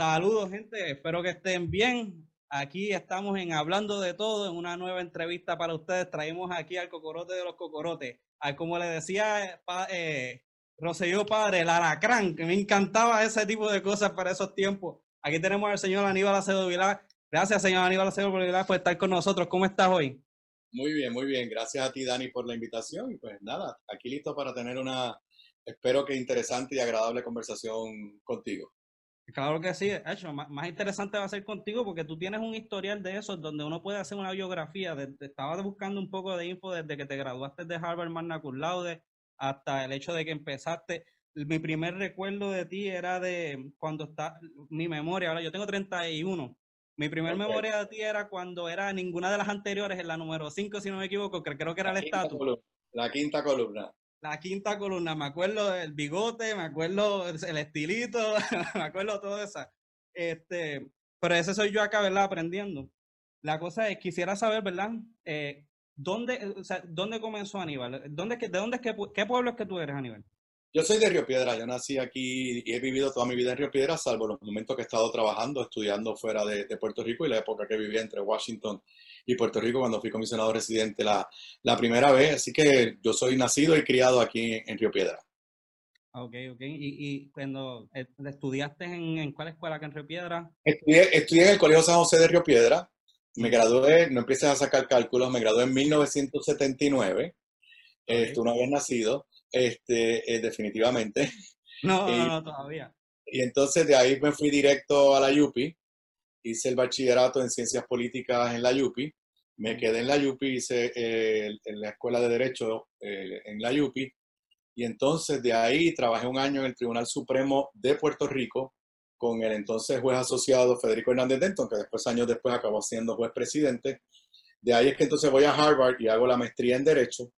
Saludos, gente. Espero que estén bien. Aquí estamos en Hablando de Todo, en una nueva entrevista para ustedes. Traemos aquí al cocorote de los cocorotes. Como le decía eh, Roselló Padre, el alacrán, que me encantaba ese tipo de cosas para esos tiempos. Aquí tenemos al señor Aníbal Acedo Vilar. Gracias, señor Aníbal Acedo Vilar, por estar con nosotros. ¿Cómo estás hoy? Muy bien, muy bien. Gracias a ti, Dani, por la invitación. Y pues nada, aquí listo para tener una, espero que interesante y agradable conversación contigo. Claro que sí, hecho, más, interesante va a ser contigo porque tú tienes un historial de eso donde uno puede hacer una biografía. estaba buscando un poco de info desde que te graduaste de Harvard Magna Cum Laude hasta el hecho de que empezaste. Mi primer recuerdo de ti era de cuando está mi memoria, ahora yo tengo 31, mi primer memoria de ti era cuando era ninguna de las anteriores, en la número 5, si no me equivoco, que creo que era el estatus. La quinta columna. La quinta columna, me acuerdo del bigote, me acuerdo el estilito, me acuerdo todo eso. Este, pero ese soy yo acá, ¿verdad? Aprendiendo. La cosa es, quisiera saber, ¿verdad? Eh, ¿dónde, o sea, ¿Dónde comenzó Aníbal? ¿Dónde, ¿De dónde es que, qué pueblo es que tú eres, Aníbal? Yo soy de Río Piedra, yo nací aquí y he vivido toda mi vida en Río Piedra, salvo los momentos que he estado trabajando, estudiando fuera de, Puerto Rico y la época que vivía entre Washington y Puerto Rico cuando fui comisionado residente la, la primera vez. Así que yo soy nacido y criado aquí en, Río Piedra. Ok, ok. ¿Y, y cuando eh, estudiaste en, en, cuál escuela acá en Río Piedra? Estudié, estudié en el Colegio San José de Río Piedra. Me gradué, no empieces a sacar cálculos, me gradué en 1979, okay. una vez nacido este, eh, definitivamente. No, no, no, todavía. Y entonces de ahí me fui directo a la YUPI, hice el bachillerato en ciencias políticas en la YUPI, me quedé en la YUPI, hice eh, en la escuela de Derecho eh, en la YUPI, y entonces de ahí trabajé un año en el Tribunal Supremo de Puerto Rico con el entonces juez asociado Federico Hernández Denton, que después, años después, acabó siendo juez presidente. De ahí es que entonces voy a Harvard y hago la maestría en Derecho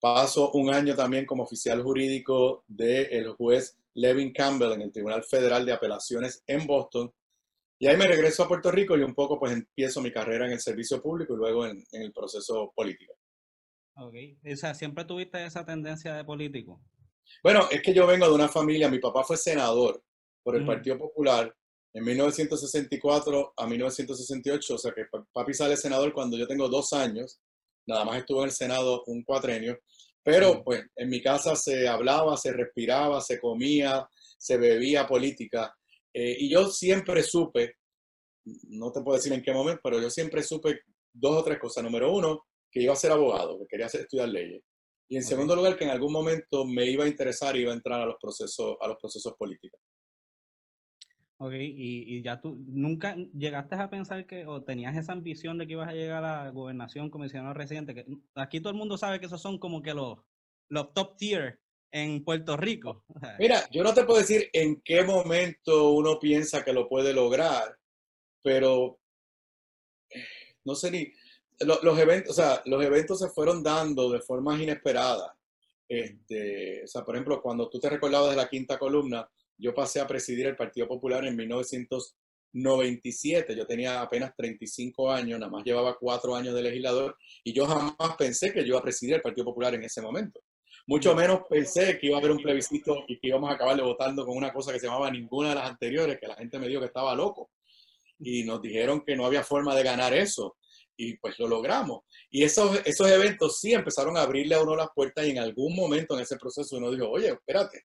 Paso un año también como oficial jurídico del juez Levin Campbell en el Tribunal Federal de Apelaciones en Boston. Y ahí me regreso a Puerto Rico y un poco pues empiezo mi carrera en el servicio público y luego en, el proceso político. Ok, o sea, ¿siempre tuviste esa tendencia de político? Bueno, es que yo vengo de una familia, mi papá fue senador por el Partido Popular en 1964 a 1968, o sea que papi sale senador cuando yo tengo dos años nada más estuvo en el Senado un cuatrenio, pero pues en mi casa se hablaba, se respiraba, se comía, se bebía política. Eh, y yo siempre supe, no te puedo decir en qué momento, pero yo siempre supe dos o tres cosas. Número uno, que iba a ser abogado, que quería hacer, estudiar leyes. Y en segundo lugar, que en algún momento me iba a interesar y iba a entrar a los procesos, a los procesos políticos. Ok, y, y, ya tú nunca llegaste a pensar que, o tenías esa ambición de que ibas a llegar a la gobernación, comisionado residente, que aquí todo el mundo sabe que esos son como que los, los top tier en Puerto Rico. Mira, yo no te puedo decir en qué momento uno piensa que lo puede lograr, pero no sé ni, los, eventos, o sea, los eventos se fueron dando de formas inesperadas. Este, o sea, por ejemplo, cuando tú te recordabas de la quinta columna, yo pasé a presidir el Partido Popular en 1997. Yo tenía apenas 35 años, nada más llevaba cuatro años de legislador y yo jamás pensé que yo iba a presidir el Partido Popular en ese momento. Mucho menos pensé que iba a haber un plebiscito y que íbamos a acabarle votando con una cosa que se llamaba ninguna de las anteriores, que la gente me dijo que estaba loco. Y nos dijeron que no había forma de ganar eso. Y pues lo logramos. Y esos, esos eventos sí empezaron a abrirle a uno las puertas y en algún momento en ese proceso uno dijo, oye, espérate,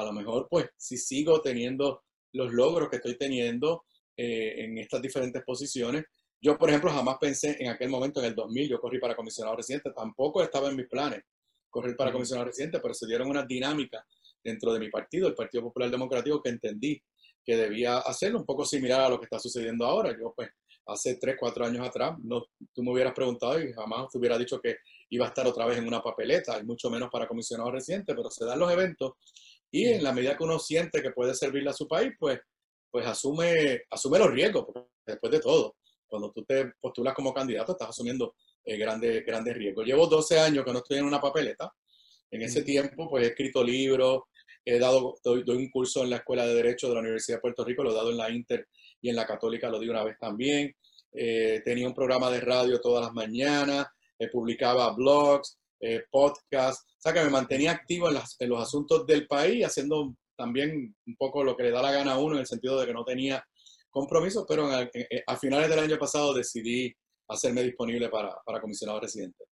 a lo mejor pues si sigo teniendo los logros que estoy teniendo eh, en estas diferentes posiciones. Yo, por ejemplo, jamás pensé en aquel momento, en el 2000, yo corrí para comisionado residente, tampoco estaba en mis planes correr para comisionado residente, pero se dieron una dinámica dentro de mi partido, el Partido Popular Democrático, que entendí que debía hacerlo un poco similar a lo que está sucediendo ahora. Yo, pues, hace 3, 4 años atrás, no, tú me hubieras preguntado y jamás te hubiera dicho que iba a estar otra vez en una papeleta, y mucho menos para comisionado residente, pero se dan los eventos y en la medida que uno siente que puede servirle a su país, pues, pues asume, asume los riesgos, porque después de todo, cuando tú te postulas como candidato, estás asumiendo eh, grandes, grandes riesgos. Llevo 12 años que no estoy en una papeleta. En ese tiempo, pues he escrito libros, he dado, doy, un curso en la Escuela de Derecho de la Universidad de Puerto Rico, lo he dado en la Inter y en la Católica lo di una vez también. Eh, tenía un programa de radio todas las mañanas, eh, publicaba blogs, eh, podcast, o sea que me mantenía activo en, los asuntos del país, haciendo también un poco lo que le da la gana a uno en el sentido de que no tenía compromiso, pero a finales del año pasado decidí hacerme disponible para, para comisionado residente.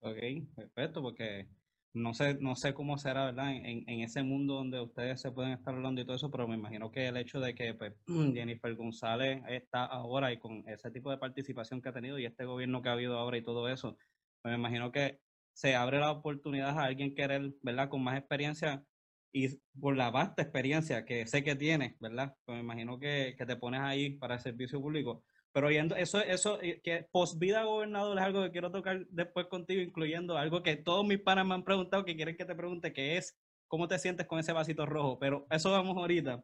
Ok, perfecto, porque no sé, no sé cómo será, ¿verdad? En, en, ese mundo donde ustedes se pueden estar hablando y todo eso, pero me imagino que el hecho de que pues, Jennifer González está ahora y con ese tipo de participación que ha tenido y este gobierno que ha habido ahora y todo eso, pues me imagino que se abre la oportunidad a alguien querer, ¿verdad? Con más experiencia y por la vasta experiencia que sé que tienes, ¿verdad? Pues me imagino que, que te pones ahí para el servicio público pero yendo, eso, eso, eh, que post vida gobernador es algo que quiero tocar después contigo, incluyendo algo que todos mis panas me han preguntado, que quieren que te pregunte, que es, ¿cómo te sientes con ese vasito rojo? Pero eso vamos ahorita.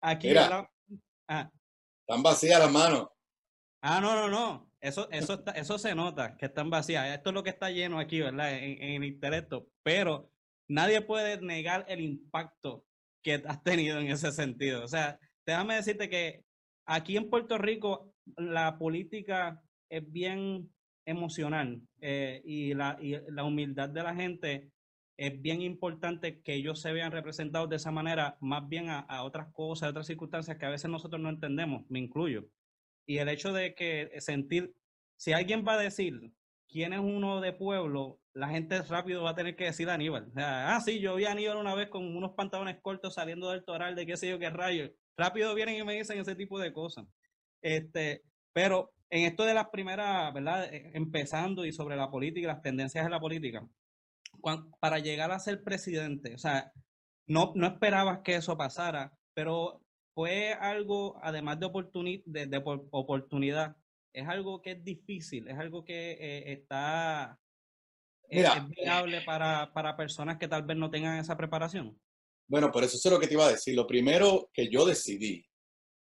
Aquí, Mira, ah. están vacías las manos. Ah, no, no, no. Eso, eso, está, eso se nota, que están vacías. Esto es lo que está lleno aquí, ¿verdad? En, en el intelecto. Pero nadie puede negar el impacto que has tenido en ese sentido. O sea, déjame decirte que aquí en Puerto Rico la política es bien emocional eh, y, la, y la humildad de la gente es bien importante que ellos se vean representados de esa manera, más bien a, a, otras cosas, a otras circunstancias que a veces nosotros no entendemos, me incluyo. Y el hecho de que sentir, si alguien va a decir quién es uno de pueblo, la gente rápido va a tener que decir Aníbal. O sea, ah, sí, yo vi a Aníbal una vez con unos pantalones cortos saliendo del toral de qué sé yo qué rayo. Rápido vienen y me dicen ese tipo de cosas. Este, pero en esto de las primeras, ¿verdad? Eh, empezando y sobre la política, las tendencias de la política, para llegar a ser presidente, o sea, no, no esperabas que eso pasara, pero fue algo, además de, de, oportunidad, es algo que es difícil, es algo que eh, está es, viable para, para personas que tal vez no tengan esa preparación. Bueno, por eso es lo que te iba a decir. Lo primero que yo decidí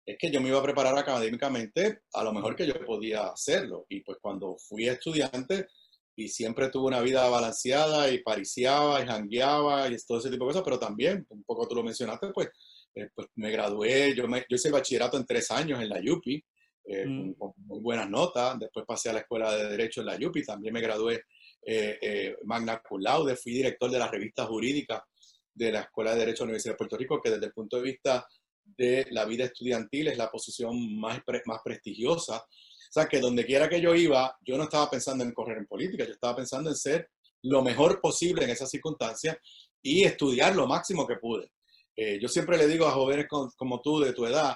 es que yo me iba a preparar académicamente a lo mejor que yo podía hacerlo. Y pues cuando fui estudiante y siempre tuve una vida balanceada y pariciaba y jangueaba y todo ese tipo de cosas, pero también, un poco tú lo mencionaste, pues, eh, pues me gradué, yo, me, yo hice el bachillerato en tres años en la UPI, eh, mm. con, muy buenas notas, después pasé a la Escuela de Derecho en la UPI, también me gradué eh, magna cum laude, fui director de la revista jurídica de la Escuela de Derecho de la Universidad de Puerto Rico, que desde el punto de vista de la vida estudiantil, es la posición más, más prestigiosa. O sea, que donde quiera que yo iba, yo no estaba pensando en correr en política, yo estaba pensando en ser lo mejor posible en esas circunstancias y estudiar lo máximo que pude. Eh, yo siempre le digo a jóvenes como tú, de tu edad,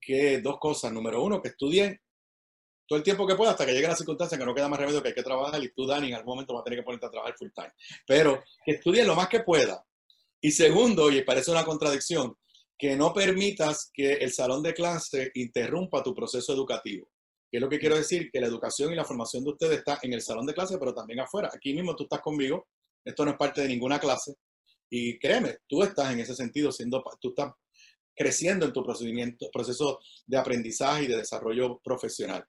que dos cosas. Número uno, que estudien todo el tiempo que pueda hasta que llegue la circunstancia que no queda más remedio que hay que trabajar y tú, Dani, en algún momento vas a tener que ponerte a trabajar full time. Pero que estudien lo más que pueda. Y segundo, y parece una contradicción, que no permitas que el salón de clase interrumpa tu proceso educativo. ¿Qué es lo que quiero decir? Que la educación y la formación de ustedes está en el salón de clase, pero también afuera. Aquí mismo tú estás conmigo, esto no es parte de ninguna clase. Y créeme, tú estás en ese sentido, siendo, tú estás creciendo en tu procedimiento, proceso de aprendizaje y de desarrollo profesional.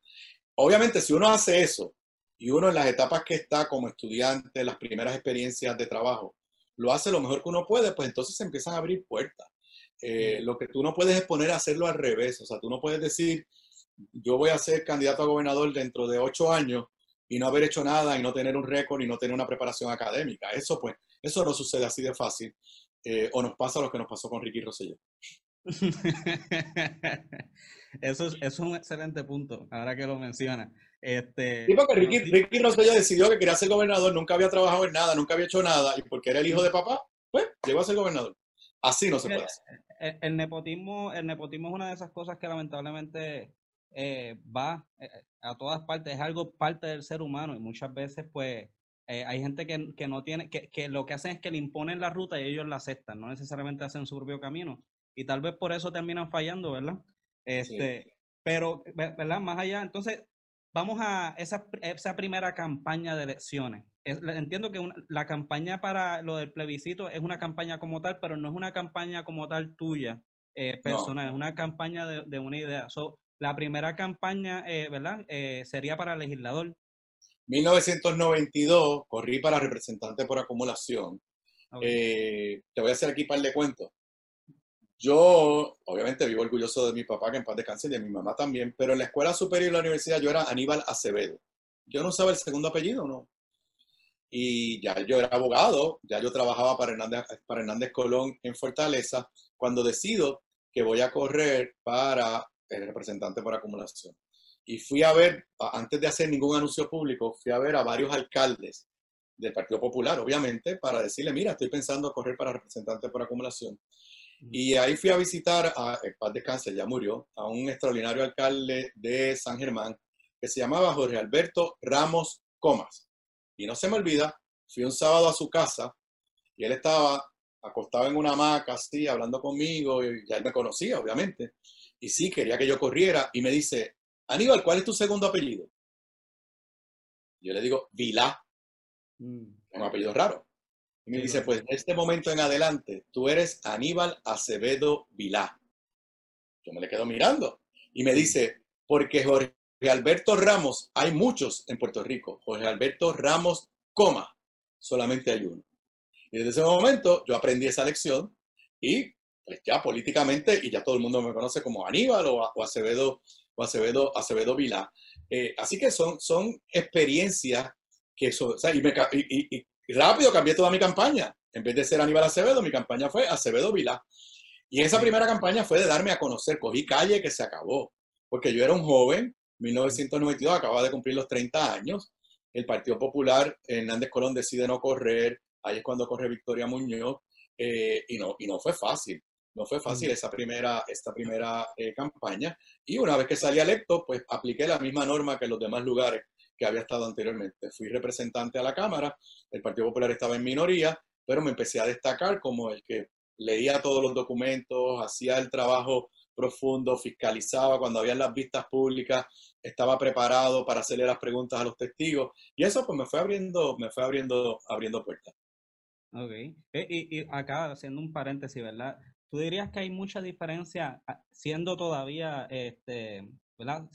Obviamente, si uno hace eso y uno en las etapas que está como estudiante, las primeras experiencias de trabajo, lo hace lo mejor que uno puede, pues entonces se empiezan a abrir puertas. Eh, lo que tú no puedes es poner a hacerlo al revés. O sea, tú no puedes decir, yo voy a ser candidato a gobernador dentro de ocho años y no haber hecho nada y no tener un récord y no tener una preparación académica. Eso, pues, eso no sucede así de fácil. Eh, o nos pasa lo que nos pasó con Ricky Rosselló. eso, es, es, un excelente punto, ahora que lo menciona. Este, sí, porque Ricky, Ricky Rosselló decidió que quería ser gobernador, nunca había trabajado en nada, nunca había hecho nada, y porque era el hijo de papá, pues llegó a ser gobernador. Así no se puede hacer el, nepotismo, el nepotismo es una de esas cosas que lamentablemente eh, va eh, a todas partes, es algo parte del ser humano y muchas veces pues eh, hay gente que, que no tiene, que, que, lo que hacen es que le imponen la ruta y ellos la aceptan, no necesariamente hacen su propio camino y tal vez por eso terminan fallando, ¿verdad? Este, Pero, ¿verdad? Más allá, entonces vamos a esa, esa primera campaña de elecciones entiendo que la campaña para lo del plebiscito es una campaña como tal, pero no es una campaña como tal tuya, eh, personal, es una campaña de, una idea. la primera campaña, eh, ¿verdad? Eh, sería para legislador. 1992 corrí para representante por acumulación. te voy a hacer aquí un par de cuentos. Yo, obviamente, vivo orgulloso de mi papá, que en paz descanse, y de mi mamá también, pero en la escuela superior y la universidad yo era Aníbal Acevedo. Yo no sabía el segundo apellido, ¿no? y ya yo era abogado, ya yo trabajaba para Hernández, para Hernández Colón en Fortaleza, cuando decido que voy a correr para el representante por acumulación. Y fui a ver, antes de hacer ningún anuncio público, fui a ver a varios alcaldes del Partido Popular, obviamente, para decirle, mira, estoy pensando correr para representante por acumulación. Y ahí fui a visitar, a, el paz cáncer ya murió, a un extraordinario alcalde de San Germán que se llamaba Jorge Alberto Ramos Comas. Y no se me olvida, fui un sábado a su casa y él estaba acostado en una hamaca así, hablando conmigo, y ya él me conocía, obviamente. Y sí, quería que yo corriera y me dice, Aníbal, ¿cuál es tu segundo apellido? Yo le digo, Vilá. Mm. Un apellido raro. Y me dice, pues de este momento en adelante, tú eres Aníbal Acevedo Vilá. Yo me le quedo mirando y me dice, porque Jorge Alberto Ramos, hay muchos en Puerto Rico. Jorge Alberto Ramos, coma, solamente hay uno. Y desde ese momento yo aprendí esa lección y pues ya políticamente, y ya todo el mundo me conoce como Aníbal o, Acevedo, o Acevedo, Acevedo Vilá. Eh, así que son, son experiencias que son, y, rápido cambié toda mi campaña. En vez de ser Aníbal Acevedo, mi campaña fue Acevedo Vilá. Y esa primera campaña fue de darme a conocer, cogí calle que se acabó, porque yo era un joven 1992 acaba de cumplir los 30 años. El Partido Popular, Hernández Colón decide no correr. Ahí es cuando corre Victoria Muñoz. Eh, y, no, y no fue fácil. No fue fácil esa primera, esta primera eh, campaña. Y una vez que salí electo, pues apliqué la misma norma que en los demás lugares que había estado anteriormente. Fui representante a la Cámara, el Partido Popular estaba en minoría, pero me empecé a destacar como el que leía todos los documentos, hacía el trabajo profundo, fiscalizaba cuando había las vistas públicas, estaba preparado para hacerle las preguntas a los testigos y eso pues me fue abriendo, me fue abriendo, abriendo puertas. Ok, eh, y, acá haciendo un paréntesis, ¿verdad? ¿Tú dirías que hay mucha diferencia ah, siendo todavía, este, ¿verdad?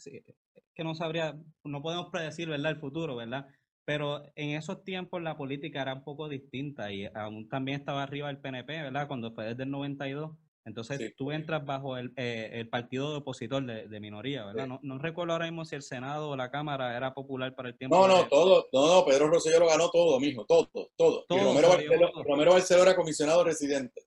Que no sabría, no podemos predecir, ¿verdad? El futuro, ¿verdad? Pero en esos tiempos la política era un poco distinta y aún también estaba arriba el PNP, ¿verdad? Cuando fue desde el 92. Entonces tú entras bajo el, eh, el partido de opositor de, minoría, ¿verdad? No, no, recuerdo ahora mismo si el Senado o la Cámara era popular para el tiempo. No, no, todo, no, no, Pedro Rosselló lo ganó todo, mijo, todo, todo. y Romero, Barceló, Romero Barceló era comisionado residente.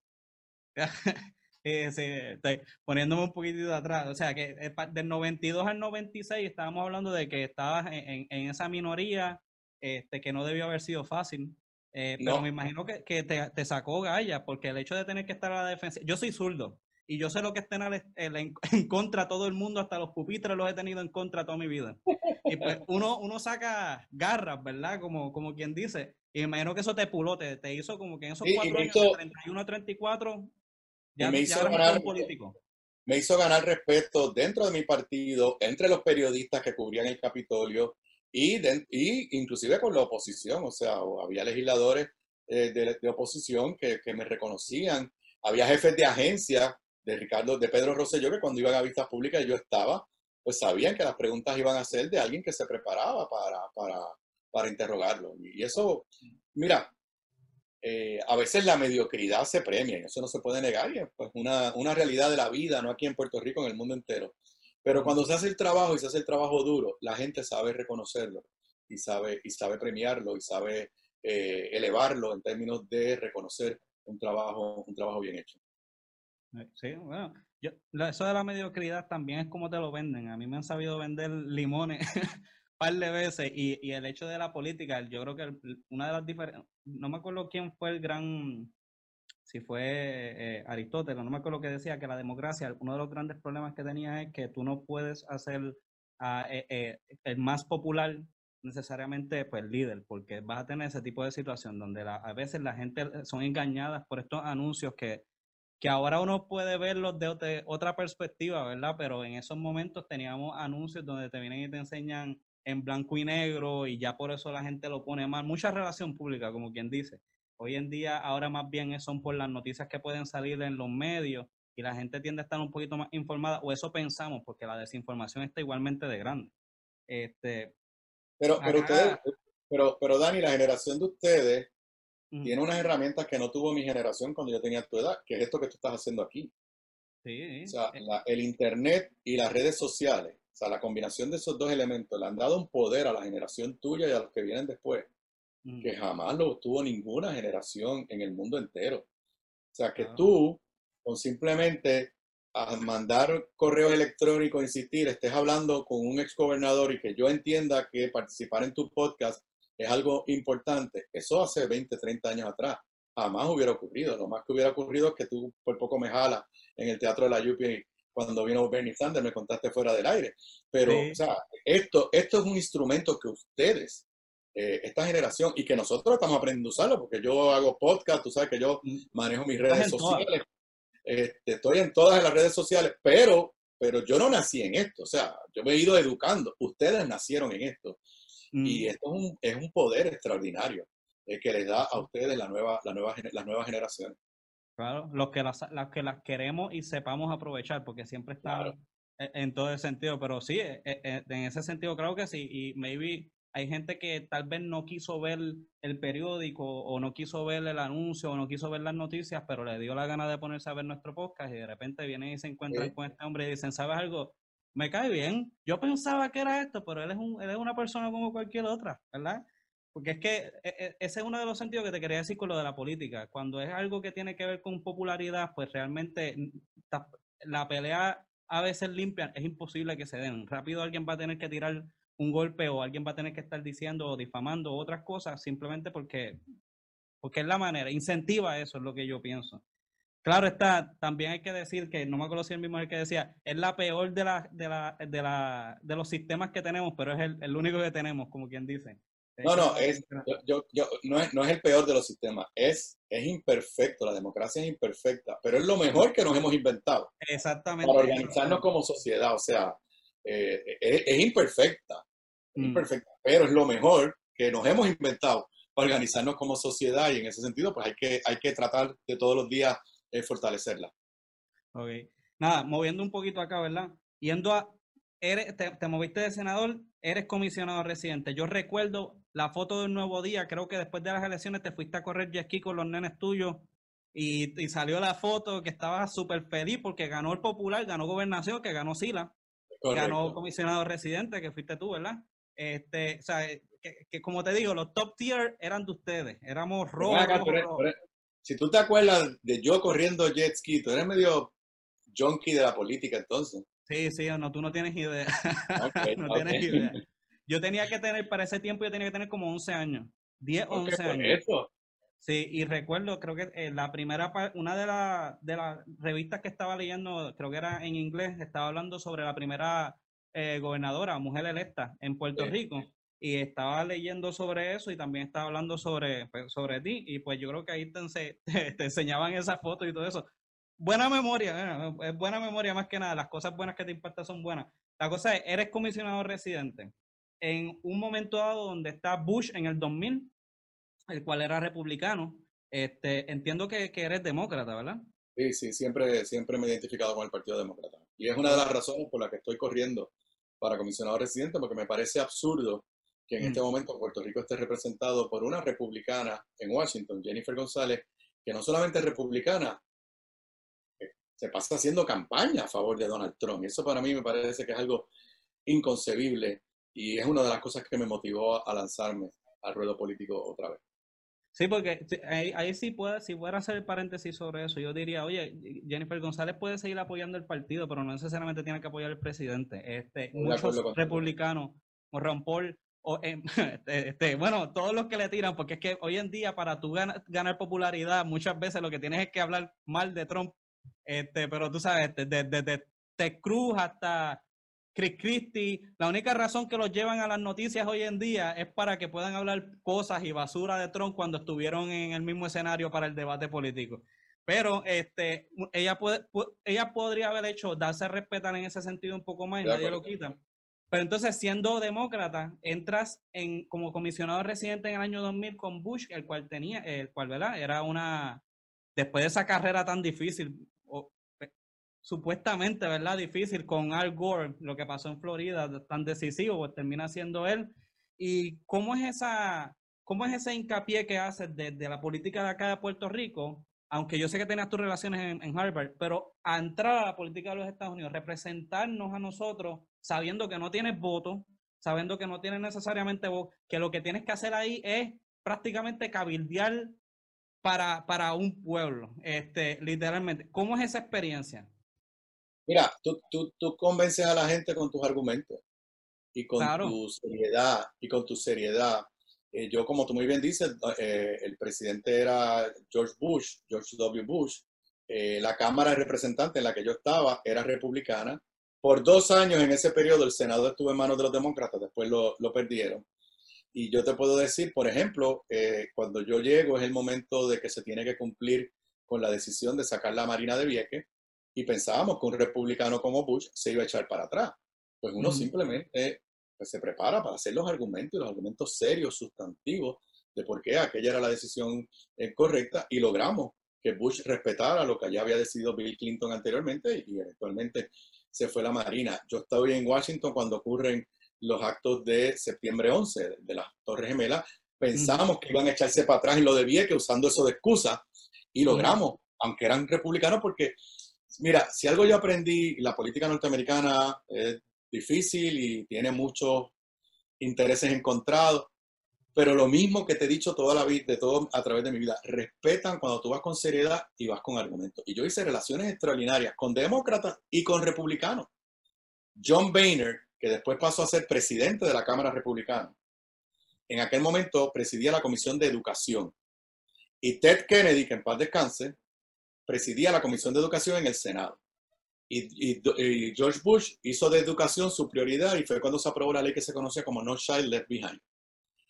sí, estoy poniéndome un poquitito atrás. O sea, que eh, del 92 al 96 estábamos hablando de que estabas en, en, esa minoría este, que no debió haber sido fácil. Eh, pero me imagino que, que te, te, sacó Gaya, porque el hecho de tener que estar a la defensa. Yo soy zurdo y yo sé lo que es tener en, contra todo el mundo, hasta los pupitres los he tenido en contra toda mi vida. Y pues uno, uno saca garras, ¿verdad? Como, como quien dice. Y me imagino que eso te puló, te, te hizo como que en esos cuatro años, de 31 a 34, ya, me hizo ganar, político. Me hizo ganar respeto dentro de mi partido, entre los periodistas que cubrían el Capitolio, y, y inclusive con la oposición, o sea, había legisladores eh, de, oposición que, que, me reconocían, había jefes de agencia de Ricardo, de Pedro Rosselló, que cuando iban a vistas públicas yo estaba, pues sabían que las preguntas iban a ser de alguien que se preparaba para, para, para interrogarlo. Y eso, mira, eh, a veces la mediocridad se premia, y eso no se puede negar, y es pues una, una realidad de la vida, no aquí en Puerto Rico, en el mundo entero. Pero cuando se hace el trabajo y se hace el trabajo duro, la gente sabe reconocerlo y sabe, y sabe premiarlo y sabe eh, elevarlo en términos de reconocer un trabajo, un trabajo bien hecho. Eh, sí, bueno, yo, eso de la mediocridad también es como te lo venden. A mí me han sabido vender limones par de veces y, el hecho de la política, yo creo que una de las diferencias, no me acuerdo quién fue el gran si fue eh, Aristóteles, no me acuerdo que decía, que la democracia, uno de los grandes problemas que tenía es que tú no puedes hacer eh, eh, el más popular necesariamente pues líder, porque vas a tener ese tipo de situación donde a veces la gente son engañadas por estos anuncios que, que ahora uno puede verlos de, otra perspectiva, ¿verdad? Pero en esos momentos teníamos anuncios donde te vienen y te enseñan en blanco y negro y ya por eso la gente lo pone mal. Mucha relación pública, como quien dice. Hoy en día, ahora más bien son por las noticias que pueden salir en los medios y la gente tiende a estar un poquito más informada, o eso pensamos, porque la desinformación está igualmente de grande. Este, pero, pero ustedes, pero, pero Dani, la generación de ustedes tiene unas herramientas que no tuvo mi generación cuando yo tenía tu edad, que es esto que tú estás haciendo aquí. Sí. O sea, eh. el Internet y las redes sociales, o sea, la combinación de esos dos elementos le han dado un poder a la generación tuya y a los que vienen después mm. que jamás lo tuvo ninguna generación en el mundo entero. O sea, que Claro. tú, con simplemente a mandar correo electrónico, insistir, estés hablando con un exgobernador y que yo entienda que participar en tu podcast es algo importante. Eso hace 20, 30 años atrás jamás hubiera ocurrido. Lo más que hubiera ocurrido es que tú por poco me jalas en el teatro de la UPI cuando vino Bernie Sanders, me contaste fuera del aire. Pero, Sí. o sea, esto, esto es un instrumento que ustedes, eh, esta generación, y que nosotros estamos aprendiendo a usarlo, porque yo hago podcast, tú sabes que yo manejo mis redes sociales, este, estoy en todas las redes sociales, pero, pero yo no nací en esto, o sea, yo me he ido educando, ustedes nacieron en esto, y Mm, esto es un, es un poder extraordinario eh, que les da a ustedes la nueva, la nueva, las nuevas generaciones. Claro, los que las, las que las queremos y sepamos aprovechar, porque siempre están Claro. en, en todo el sentido, pero sí, eh, eh, en ese sentido creo que sí, y maybe hay gente que tal vez no quiso ver el periódico o no quiso ver el anuncio o no quiso ver las noticias, pero le dio la gana de ponerse a ver nuestro podcast y de repente vienen y se encuentran Sí. con este hombre y dicen, ¿sabes algo? Me cae bien, yo pensaba que era esto, pero él es, un, él es una persona como cualquier otra, ¿verdad? Porque es que e- e- ese es uno de los sentidos que te quería decir con lo de la política. Cuando es algo que tiene que ver con popularidad, pues realmente la pelea a veces limpia es imposible que se den. Rápido alguien va a tener que tirar un golpe o alguien va a tener que estar diciendo o difamando otras cosas simplemente porque, porque es la manera, incentiva eso, es lo que yo pienso. Claro está, también hay que decir que, no me acuerdo si el mismo el que decía, es la peor de, la, de, la, de, la, de los sistemas que tenemos, pero es el, el único que tenemos, como quien dice. No, no, es, yo, yo, no, es, no es el peor de los sistemas, es, es imperfecto, la democracia es imperfecta, pero es lo mejor que nos hemos inventado Exactamente. para organizarnos como sociedad, o sea, eh, es, es imperfecta, Mm. imperfecta, pero es lo mejor que nos hemos inventado para organizarnos como sociedad y en ese sentido pues hay que, hay que tratar de todos los días eh, fortalecerla. Ok. Nada, moviendo un poquito acá, ¿verdad? Yendo a, eres, te, te moviste de senador, eres comisionado residente. Yo recuerdo la foto del nuevo día, creo que después de las elecciones te fuiste a correr jet ski con los nenes tuyos y, y salió la foto que estabas súper feliz porque ganó el popular, ganó gobernación, que ganó Sila, ganó comisionado residente, que fuiste tú, ¿verdad? Este, o sea, que, que como te digo, los top tier eran de ustedes, éramos rojos, si tú te acuerdas de yo corriendo jet ski, tú eres medio junkie de la política entonces. Sí, sí, no, tú no tienes idea. No ok. tienes idea. Yo tenía que tener, para ese tiempo yo tenía que tener como 11 años. 10, Ok, 11 por años. eso. Sí, y recuerdo, creo que eh, la primera, una de, la- de las revistas que estaba leyendo, creo que era en inglés, estaba hablando sobre la primera eh, gobernadora, mujer electa en Puerto Sí, Rico. Y estaba leyendo sobre eso y también estaba hablando sobre, pues, sobre ti. Y pues yo creo que ahí te, ense- te, te enseñaban esa foto y todo eso. Buena memoria, eh, es buena memoria más que nada. Las cosas buenas que te impactan son buenas. La cosa es, eres comisionado residente en un momento dado donde está Bush en el 2000, el cual era republicano. Este, entiendo que, que eres demócrata, ¿verdad? Sí, sí, siempre, siempre me he identificado con el Partido Demócrata. Y es una de las razones por las que estoy corriendo para comisionado residente, porque me parece absurdo que en Mm. este momento Puerto Rico esté representado por una republicana en Washington, Jennifer González, que no solamente es republicana, se pasa haciendo campaña a favor de Donald Trump. Y eso para mí me parece que es algo inconcebible y es una de las cosas que me motivó a lanzarme al ruedo político otra vez. Sí, porque ahí, ahí sí puede, si pudiera hacer el paréntesis sobre eso, yo diría, oye, Jennifer González puede seguir apoyando el partido, pero no necesariamente tiene que apoyar al presidente. Este, muchos republicanos, o Ron Paul, o, em, este, este, bueno, todos los que le tiran, porque es que hoy en día para tú ganar, ganar popularidad, muchas veces lo que tienes es que hablar mal de Trump, este, pero tú sabes, desde de, de, Ted Cruz hasta Chris Christie, la única razón que los llevan a las noticias hoy en día es para que puedan hablar cosas y basura de Trump cuando estuvieron en el mismo escenario para el debate político. Pero este, ella, puede, ella podría haber hecho darse a respetar en ese sentido un poco más y nadie lo quita. Pero entonces, siendo demócrata, entras en, como comisionado residente en el año 2000 con Bush, el cual tenía, el cual, ¿verdad? Era una, después de esa carrera tan difícil, supuestamente, ¿verdad? Difícil con Al Gore, lo que pasó en Florida, tan decisivo, pues termina siendo él. ¿Y cómo es esa, cómo es ese hincapié que haces desde la política de acá de Puerto Rico? Aunque yo sé que tenías tus relaciones en, Harvard, pero a entrar a la política de los Estados Unidos, representarnos a nosotros, sabiendo que no tienes voto, sabiendo que no tienes necesariamente voz, que lo que tienes que hacer ahí es prácticamente cabildear para, para un pueblo, este, literalmente. ¿Cómo es esa experiencia? Mira, tú, tú, tú convences a la gente con tus argumentos y con tu seriedad, y con tu seriedad. Eh, yo, como tú muy bien dices, eh, el presidente era George Bush, George W. Bush. Eh, la Cámara de Representantes en la que yo estaba era republicana. Por dos años en ese periodo el Senado estuvo en manos de los demócratas, después lo, lo perdieron. Y yo te puedo decir, por ejemplo, cuando yo llego es el momento de que se tiene que cumplir con la decisión de sacar la Marina de Vieques y pensábamos que un republicano como Bush se iba a echar para atrás. Pues uno simplemente pues, se prepara para hacer los argumentos, los argumentos serios, sustantivos, de por qué aquella era la decisión eh, correcta y logramos que Bush respetara lo que ya había decidido Bill Clinton anteriormente y eventualmente se fue la Marina. Yo estaba en Washington cuando ocurren los actos de septiembre 11 de las Torres Gemelas. Pensamos que iban a echarse para atrás en lo de Vieques usando eso de excusa y logramos, aunque eran republicanos, porque, mira, si algo yo aprendí, la política norteamericana es difícil y tiene muchos intereses encontrados, pero lo mismo que te he dicho toda la vida, de todo a través de mi vida, respetan cuando tú vas con seriedad y vas con argumentos. Y yo hice relaciones extraordinarias con demócratas y con republicanos. John Boehner, que después pasó a ser presidente de la Cámara Republicana, en aquel momento presidía la Comisión de Educación. Y Ted Kennedy, que en paz descanse, presidía la Comisión de Educación en el Senado. Y, George Bush hizo de educación su prioridad y fue cuando se aprobó la ley que se conocía como No Child Left Behind.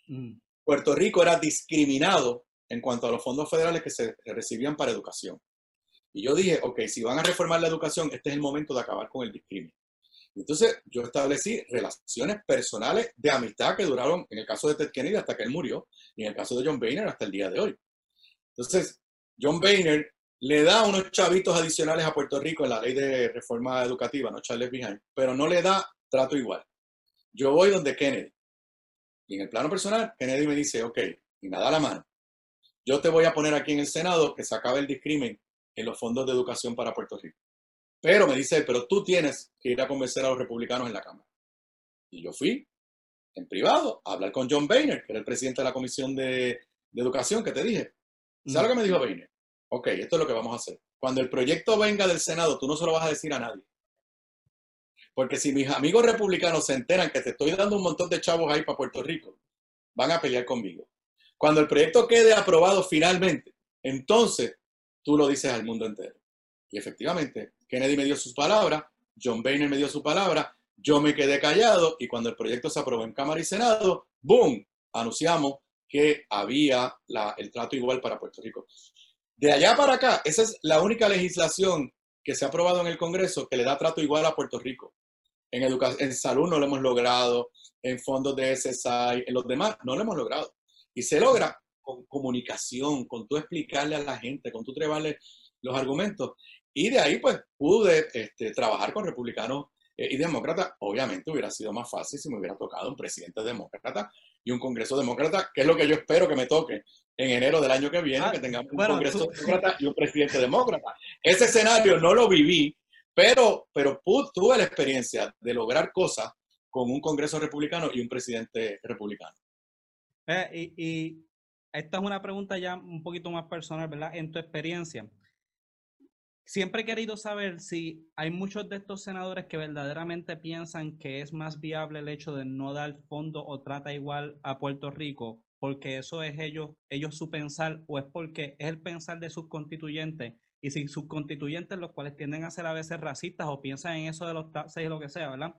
Mm. Puerto Rico era discriminado en cuanto a los fondos federales que se recibían para educación. Y yo dije, ok, si van a reformar la educación, este es el momento de acabar con el discrimen. Entonces yo establecí relaciones personales de amistad que duraron, en el caso de Ted Kennedy hasta que él murió, y en el caso de John Boehner hasta el día de hoy. Entonces, John Boehner le da unos chavitos adicionales a Puerto Rico en la ley de reforma educativa, no Charles Behind, pero no le da trato igual. Yo voy donde Kennedy. Y en el plano personal, Kennedy me dice, ok, y me da la mano. Yo te voy a poner aquí en el Senado que se acabe el discrimen en los fondos de educación para Puerto Rico. Pero me dice, pero tú tienes que ir a convencer a los republicanos en la Cámara. Y yo fui en privado a hablar con John Boehner, que era el presidente de la Comisión de, Educación que te dije. ¿Sabes lo que me dijo Boehner? Ok, esto es lo que vamos a hacer. Cuando el proyecto venga del Senado, tú no se lo vas a decir a nadie. Porque si mis amigos republicanos se enteran que te estoy dando un montón de chavos ahí para Puerto Rico, van a pelear conmigo. Cuando el proyecto quede aprobado finalmente, entonces tú lo dices al mundo entero. Y efectivamente, Kennedy me dio sus palabras, John Boehner me dio su palabra, yo me quedé callado y cuando el proyecto se aprobó en Cámara y Senado, ¡boom! Anunciamos que había el trato igual para Puerto Rico. De allá para acá, esa es la única legislación que se ha aprobado en el Congreso que le da trato igual a Puerto Rico. En, en salud no lo hemos logrado, en fondos de SSI, en los demás no lo hemos logrado. Y se logra con comunicación, con tú explicarle a la gente, con tú trebarle los argumentos. Y de ahí pues pude este, trabajar con republicanos y demócratas. Obviamente hubiera sido más fácil si me hubiera tocado un presidente demócrata y un Congreso demócrata, que es lo que yo espero que me toque en enero del año que viene, ah, que tengamos un Congreso demócrata y un presidente demócrata. Ese escenario no lo viví, pero, pero tuve la experiencia de lograr cosas con un Congreso republicano y un presidente republicano. Eh, y, y esta es una pregunta ya un poquito más personal, ¿verdad? En tu experiencia, siempre he querido saber si hay muchos de estos senadores que verdaderamente piensan que es más viable el hecho de no dar fondo o trata igual a Puerto Rico, porque eso es ellos, ellos su pensar, o es porque es el pensar de sus constituyentes, y si sus constituyentes, los cuales tienden a ser a veces racistas o piensan en eso de los taxes y lo que sea, ¿verdad?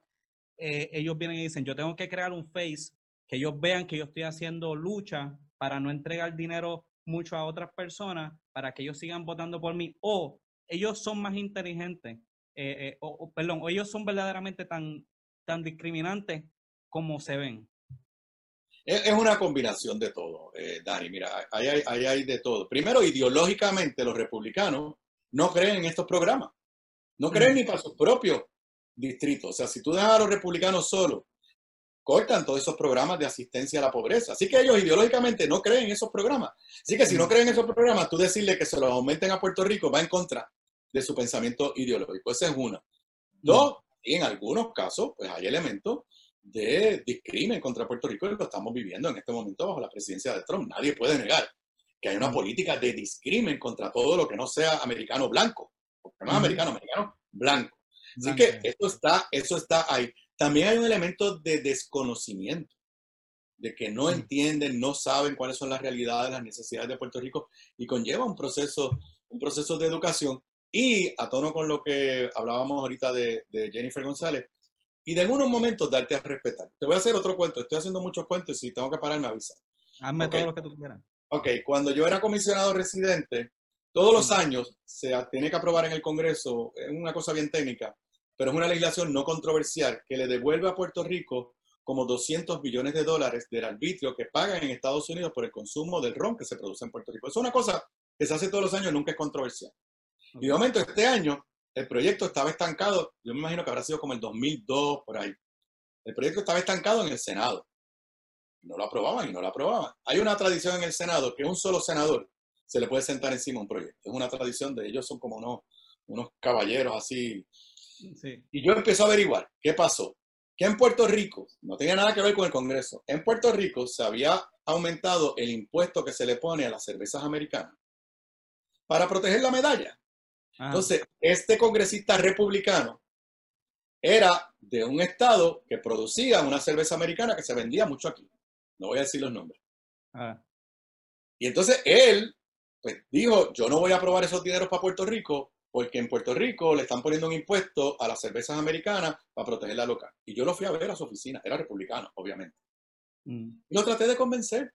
Eh, ellos vienen y dicen, yo tengo que crear un face que ellos vean que yo estoy haciendo lucha para no entregar dinero mucho a otras personas, para que ellos sigan votando por mí, o ellos son más inteligentes, eh, eh, o, perdón, ellos son verdaderamente tan, tan discriminantes como se ven. Es, una combinación de todo, eh, Dani. Mira, ahí hay, hay, de todo. Primero, ideológicamente, los republicanos no creen en estos programas. No creen ni para sus propios distritos. O sea, si tú dejas a los republicanos solos, cortan todos esos programas de asistencia a la pobreza. Así que ellos ideológicamente no creen en esos programas. Así que si no creen en esos programas, tú decirle que se los aumenten a Puerto Rico va en contra de su pensamiento ideológico. Esa es una. Dos, y en algunos casos, pues hay elementos de discrimen contra Puerto Rico y lo estamos viviendo en este momento bajo la presidencia de Trump. Nadie puede negar que hay una política de discrimen contra todo lo que no sea americano blanco, porque no es americano, americano blanco. Así que eso está, eso está ahí. También hay un elemento de desconocimiento, de que no entienden, no saben cuáles son las realidades, las necesidades de Puerto Rico y conlleva un proceso, un proceso de educación. Y a tono con lo que hablábamos ahorita de, de Jennifer González, y de algunos momentos darte a respetar. Te voy a hacer otro cuento. Estoy haciendo muchos cuentos y si tengo que parar, me avisa. Hazme todo lo que tú quieras. Ok, cuando yo era comisionado residente, todos los años se tiene que aprobar en el Congreso, es una cosa bien técnica, pero es una legislación no controversial que le devuelve a Puerto Rico como 200 billones de dólares del arbitrio que pagan en Estados Unidos por el consumo del ron que se produce en Puerto Rico. Es una cosa que se hace todos los años, nunca es controversial. Y de momento, este año, el proyecto estaba estancado, yo me imagino que habrá sido como el 2002, por ahí. El proyecto estaba estancado en el Senado. No lo aprobaban y no lo aprobaban. Hay una tradición en el Senado que un solo senador se le puede sentar encima un proyecto. Es una tradición de ellos, son como unos, unos caballeros así. Y yo empecé a averiguar qué pasó. Que en Puerto Rico, no tenía nada que ver con el Congreso, en Puerto Rico se había aumentado el impuesto que se le pone a las cervezas americanas para proteger la medalla. Entonces, este congresista republicano era de un estado que producía una cerveza americana que se vendía mucho aquí. No voy a decir los nombres. Ah. Y entonces él pues, dijo, yo no voy a aprobar esos dineros para Puerto Rico porque en Puerto Rico le están poniendo un impuesto a las cervezas americanas para proteger la local. Y yo lo fui a ver a su oficina, era republicano, obviamente. Mm. Y lo traté de convencer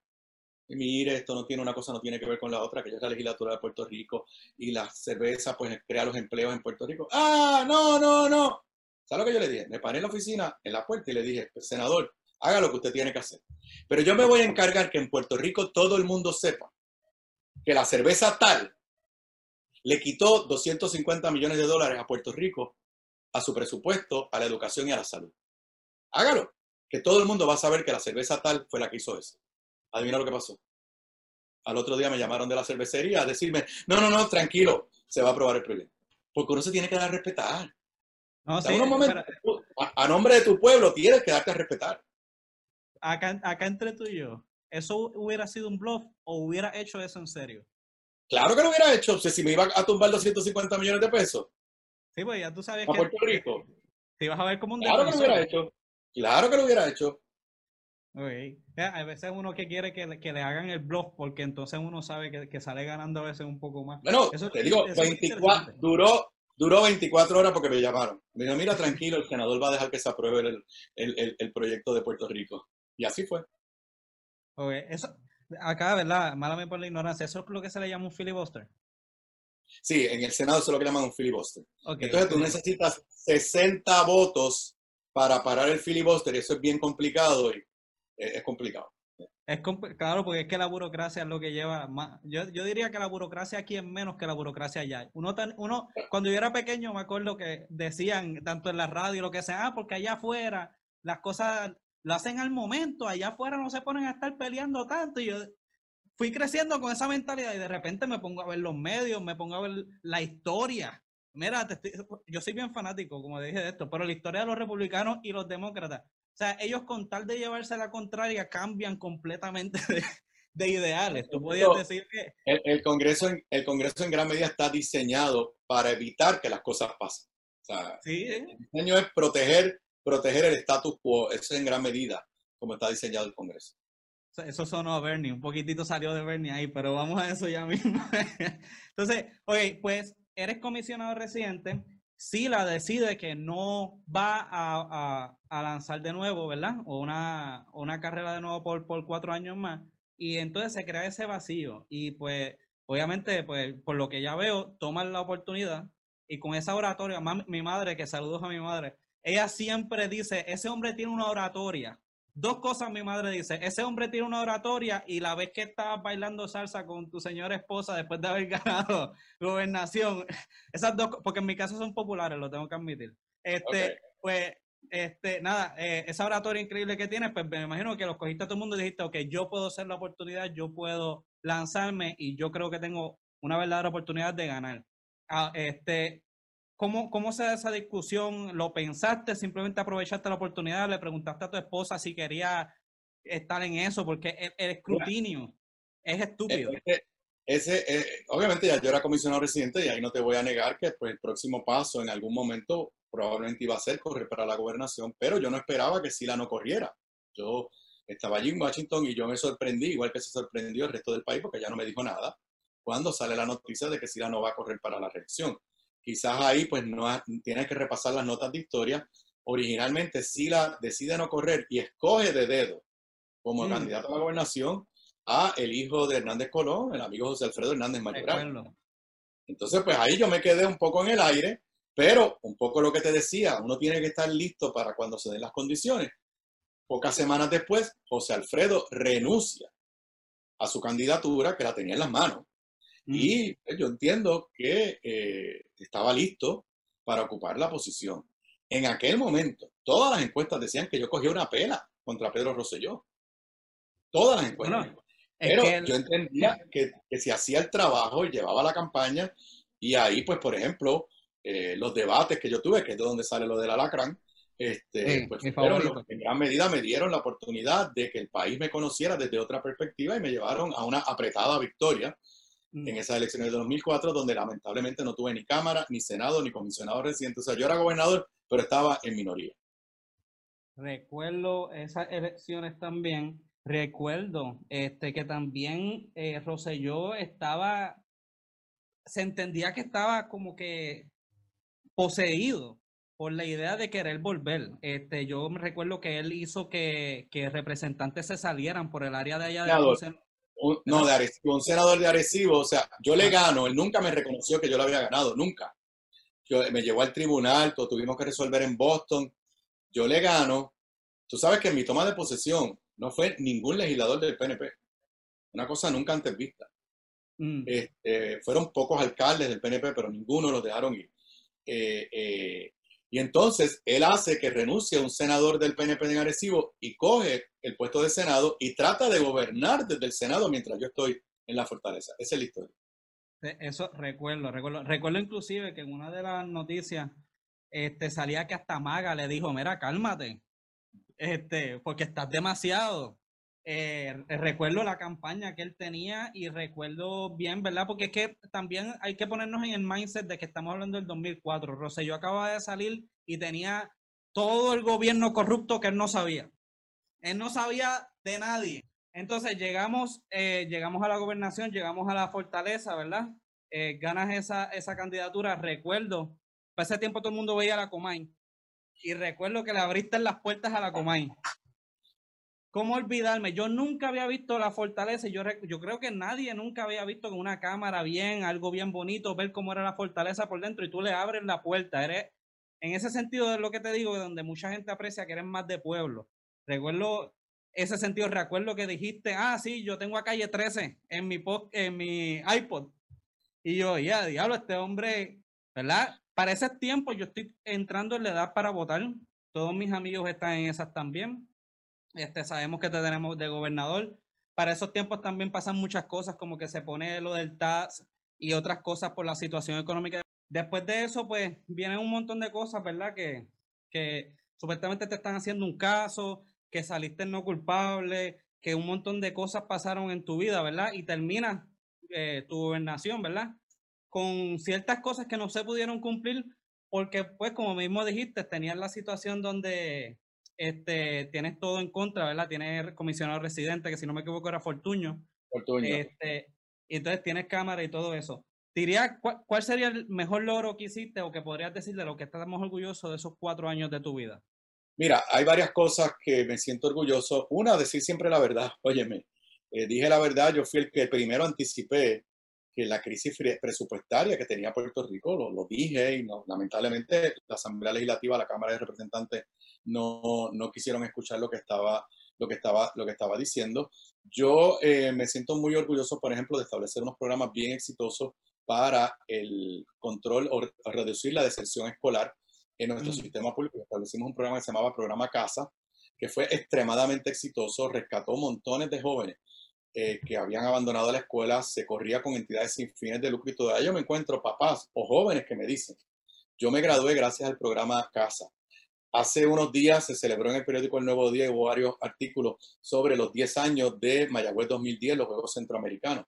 mire, esto no tiene una cosa, no tiene que ver con la otra, que ya es la legislatura de Puerto Rico y la cerveza pues crea los empleos en Puerto Rico. Ah, no, no, no. ¿Sabes lo que yo le dije? Me paré en la oficina, en la puerta y le dije, pues, senador, haga lo que usted tiene que hacer. Pero yo me voy a encargar que en Puerto Rico todo el mundo sepa que la cerveza tal le quitó 250 millones de dólares a Puerto Rico a su presupuesto, a la educación y a la salud. Hágalo, que todo el mundo va a saber que la cerveza tal fue la que hizo eso. Adivina lo que pasó. Al otro día me llamaron de la cervecería a decirme, no, no, no, tranquilo, se va a aprobar el proyecto. Porque uno se tiene que dar a respetar. No, sí, a, nombre de tu pueblo tienes que darte a respetar. Acá, acá entre tú y yo, ¿eso hubiera sido un bluff o hubiera hecho eso en serio? Claro que lo hubiera hecho. si me iba a tumbar 250 millones de pesos. Sí, pues ya tú sabes a Puerto Rico. Te ibas a ver como un Claro que lo hubiera hecho. Claro que lo hubiera hecho. Okay. a veces uno que quiere que, le hagan el blog porque entonces uno sabe que, sale ganando a veces un poco más. Bueno, eso, te digo, 24, duró, duró 24 horas porque me llamaron. Me dijo, mira, tranquilo, el senador va a dejar que se apruebe el, proyecto de Puerto Rico. Y así fue. Okay. Eso, acá, ¿verdad? Málame por la ignorancia, ¿eso es lo que se le llama un filibuster? Sí, en el Senado eso es lo que llaman un filibuster. Entonces tú necesitas 60 votos para parar el filibuster y eso es bien complicado y es, complicado. Es claro, porque es que la burocracia es lo que lleva más. Yo, yo, diría que la burocracia aquí es menos que la burocracia allá. Uno, uno, cuando yo era pequeño, me acuerdo que decían, tanto en la radio, lo que sea, ah, porque allá afuera las cosas lo hacen al momento, allá afuera no se ponen a estar peleando tanto. Y yo fui creciendo con esa mentalidad y de repente me pongo a ver los medios, me pongo a ver la historia. Mira, yo soy bien fanático, como dije de esto, pero la historia de los republicanos y los demócratas o sea, ellos con tal de llevarse a la contraria cambian completamente de, ideales. Tú podías decir que... El, Congreso, el Congreso en gran medida está diseñado para evitar que las cosas pasen. O sea, sí, el diseño es proteger, proteger el status quo. Eso es en gran medida como está diseñado el Congreso. Eso sonó a Bernie, un poquitito salió de Bernie ahí, pero vamos a eso ya mismo. Entonces, oye, pues eres comisionado residente, la decide que no va a, lanzar de nuevo, ¿verdad? O una, una carrera de nuevo por, por cuatro años más. Y entonces se crea ese vacío. Y pues, obviamente, pues, por lo que ya veo, toman la oportunidad. Y con esa oratoria, mi madre, que saludos a mi madre, ella siempre dice, ese hombre tiene una oratoria Dos cosas mi madre dice, ese hombre tiene una oratoria y la vez que estabas bailando salsa con tu señora esposa después de haber ganado gobernación, esas dos, porque en mi caso son populares, lo tengo que admitir. Este, pues, este, nada, eh, esa oratoria increíble que tienes, pues me imagino que los cogiste a todo el mundo y dijiste, ok, yo puedo ser la oportunidad, yo puedo lanzarme y yo creo que tengo una verdadera oportunidad de ganar. Ah, este, ¿cómo, ¿cómo se da esa discusión? ¿Lo pensaste? ¿Simplemente aprovechaste la oportunidad? ¿Le preguntaste a tu esposa si quería estar en eso? Porque el, escrutinio es estúpido. Ese, eh, obviamente ya yo era comisionado residente y ahí no te voy a negar que pues, el próximo paso en algún momento probablemente iba a ser correr para la gobernación, pero yo no esperaba que Sila no corriera. Yo estaba allí en Washington y yo me sorprendí, igual que se sorprendió el resto del país, porque ya no me dijo nada, cuando sale la noticia de que Sila no va a correr para la reelección. Quizás ahí pues no tienes que repasar las notas de historia. Originalmente Sila decide no correr y escoge de dedo como candidato a la gobernación a el hijo de Hernández Colón, el amigo José Alfredo Hernández Mayoral. Entonces, pues ahí yo me quedé un poco en el aire, pero un poco lo que te decía, uno tiene que estar listo para cuando se den las condiciones. Pocas semanas después, José Alfredo renuncia a su candidatura que la tenía en las manos. Mm. Y pues, yo entiendo que eh, estaba listo para ocupar la posición. En aquel momento, todas las encuestas decían que yo cogía una pela contra Pedro Rosselló. Todas las encuestas. Pero yo entendía que, que, si hacía el trabajo y llevaba la campaña, y ahí, pues, por ejemplo, eh, los debates que yo tuve, que es de donde sale lo del alacrán, este, pues, en gran medida me dieron la oportunidad de que el país me conociera desde otra perspectiva y me llevaron a una apretada victoria. En esas elecciones de 2004, donde lamentablemente no tuve ni Cámara, ni Senado, ni comisionado residente. O sea, yo era gobernador, pero estaba en minoría. Recuerdo esas elecciones también Recuerdo este, que también eh, Roselló estaba, se entendía que estaba como que poseído por la idea de querer volver. Este, yo me recuerdo que él hizo que, que representantes se salieran por el área de allá de un, no, de Arecibo, un senador de Arecibo, o sea, yo le gano, él nunca me reconoció que yo lo había ganado, nunca. Yo, me llevó al tribunal, todo tuvimos que resolver en Boston, yo le gano. Tú sabes que en mi toma de posesión, no fue ningún legislador del PNP. Una cosa nunca antes vista. Mm. Este, fueron pocos alcaldes del PNP, pero ninguno los dejaron ir. Eh, eh, y entonces él hace que renuncie a un senador del PNP en Arecibo y coge el puesto de Senado y trata de gobernar desde el Senado mientras yo estoy en la fortaleza. Esa es la historia. Eso recuerdo, recuerdo. Recuerdo inclusive que en una de las noticias este, salía que hasta Maga le dijo, mira, cálmate, este, porque estás demasiado. Eh, recuerdo la campaña que él tenía y recuerdo bien, ¿verdad? Porque es que también hay que ponernos en el mindset de que estamos hablando del 2004. Rosselló acaba de salir y tenía todo el gobierno corrupto que él no sabía. Él no sabía de nadie. Entonces llegamos, eh, llegamos a la gobernación, llegamos a la fortaleza, ¿verdad? Eh, ganas esa, esa candidatura. Recuerdo, para ese tiempo todo el mundo veía la Comay y recuerdo que le abriste las puertas a la Comay. ¿Cómo olvidarme? Yo nunca había visto la fortaleza. Yo, yo creo que nadie nunca había visto con una cámara bien, algo bien bonito, ver cómo era la fortaleza por dentro y tú le abres la puerta. Eres, en ese sentido de lo que te digo, donde mucha gente aprecia que eres más de pueblo. Recuerdo ese sentido, recuerdo que dijiste, ah, sí, yo tengo a calle 13 en mi, en mi iPod. Y yo, ya, diablo, este hombre, ¿verdad? Para ese tiempo yo estoy entrando en la edad para votar. Todos mis amigos están en esas también. Este, sabemos que te tenemos de gobernador. Para esos tiempos también pasan muchas cosas, como que se pone lo del TAS y otras cosas por la situación económica. Después de eso, pues vienen un montón de cosas, ¿verdad? Que, que supuestamente te están haciendo un caso, que saliste no culpable, que un montón de cosas pasaron en tu vida, ¿verdad? Y termina eh, tu gobernación, ¿verdad? con ciertas cosas que no se pudieron cumplir porque, pues, como mismo dijiste, tenías la situación donde este, tienes todo en contra, ¿verdad? Tienes comisionado residente, que si no me equivoco era Fortuño. Fortuño. Este, y entonces tienes cámara y todo eso. Diría, ¿cuál, sería el mejor logro que hiciste o que podrías decir de lo que estamos orgullosos de esos cuatro años de tu vida? Mira, hay varias cosas que me siento orgulloso. Una, decir siempre la verdad. Óyeme, eh, dije la verdad, yo fui el que primero anticipé que la crisis presupuestaria que tenía Puerto Rico, lo, dije, y no, lamentablemente la Asamblea Legislativa, la Cámara de Representantes no, no quisieron escuchar lo que estaba, lo que estaba, lo que estaba diciendo. Yo eh, me siento muy orgulloso, por ejemplo, de establecer unos programas bien exitosos para el control o reducir la deserción escolar en nuestro mm. sistema público. Establecimos un programa que se llamaba Programa Casa, que fue extremadamente exitoso, rescató montones de jóvenes eh, que habían abandonado la escuela, se corría con entidades sin fines de lucro y todavía yo me encuentro papás o jóvenes que me dicen, Yo me gradué gracias al programa CASA. Hace unos días se celebró en el periódico El Nuevo Día y hubo varios artículos sobre los 10 años de Mayagüez 2010, los Juegos Centroamericanos.